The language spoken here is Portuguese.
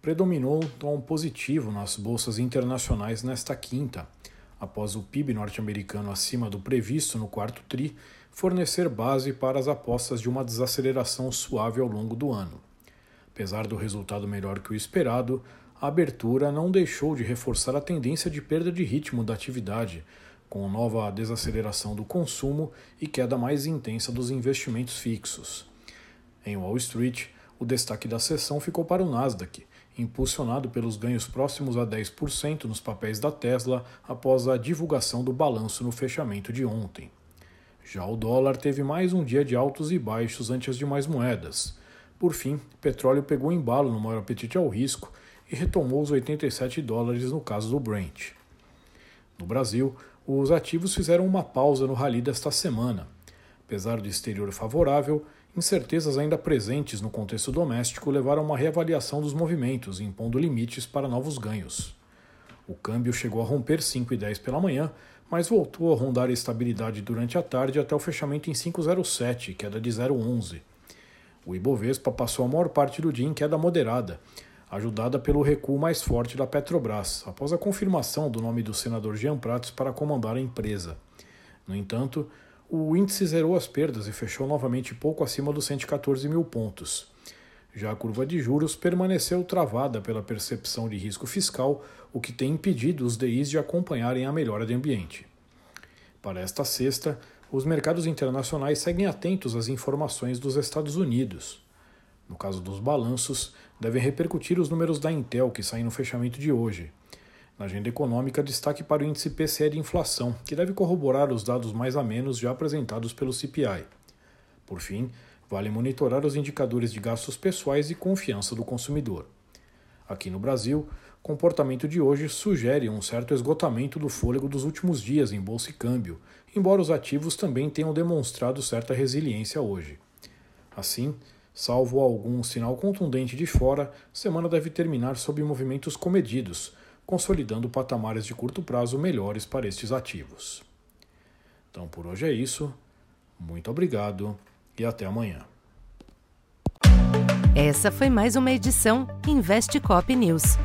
predominou tom positivo nas bolsas internacionais nesta quinta, após o PIB norte-americano acima do previsto no quarto TRI fornecer base para as apostas de uma desaceleração suave ao longo do ano. Apesar do resultado melhor que o esperado, a abertura não deixou de reforçar a tendência de perda de ritmo da atividade, com nova desaceleração do consumo e queda mais intensa dos investimentos fixos. Em Wall Street, o destaque da sessão ficou para o Nasdaq, impulsionado pelos ganhos próximos a 10% nos papéis da Tesla após a divulgação do balanço no fechamento de ontem. Já o dólar teve mais um dia de altos e baixos ante as demais moedas. Por fim, petróleo pegou embalo no maior apetite ao risco e retomou os 87 dólares no caso do Brent. No Brasil, os ativos fizeram uma pausa no rally desta semana. Apesar do exterior favorável, Incertezas ainda presentes no contexto doméstico levaram a uma reavaliação dos movimentos, impondo limites para novos ganhos. O câmbio chegou a romper 5,10 pela manhã, mas voltou a rondar a estabilidade durante a tarde até o fechamento em 5,07, queda de 0,11. O Ibovespa passou a maior parte do dia em queda moderada, ajudada pelo recuo mais forte da Petrobras, após a confirmação do nome do senador Jean Prates para comandar a empresa. No entanto, o índice zerou as perdas e fechou novamente pouco acima dos 114 mil pontos. Já a curva de juros permaneceu travada pela percepção de risco fiscal, o que tem impedido os DIs de acompanharem a melhora de ambiente. Para esta sexta, os mercados internacionais seguem atentos às informações dos Estados Unidos. No caso dos balanços, devem repercutir os números da Intel que saem no fechamento de hoje. Na agenda econômica, destaque para o índice PCE de inflação, que deve corroborar os dados mais a menos já apresentados pelo CPI. Por fim, vale monitorar os indicadores de gastos pessoais e confiança do consumidor. Aqui no Brasil, o comportamento de hoje sugere um certo esgotamento do fôlego dos últimos dias em bolsa e câmbio, embora os ativos também tenham demonstrado certa resiliência hoje. Assim, salvo algum sinal contundente de fora, semana deve terminar sob movimentos comedidos consolidando patamares de curto prazo melhores para estes ativos. Então por hoje é isso. Muito obrigado e até amanhã. Essa foi mais uma edição Investe Cop News.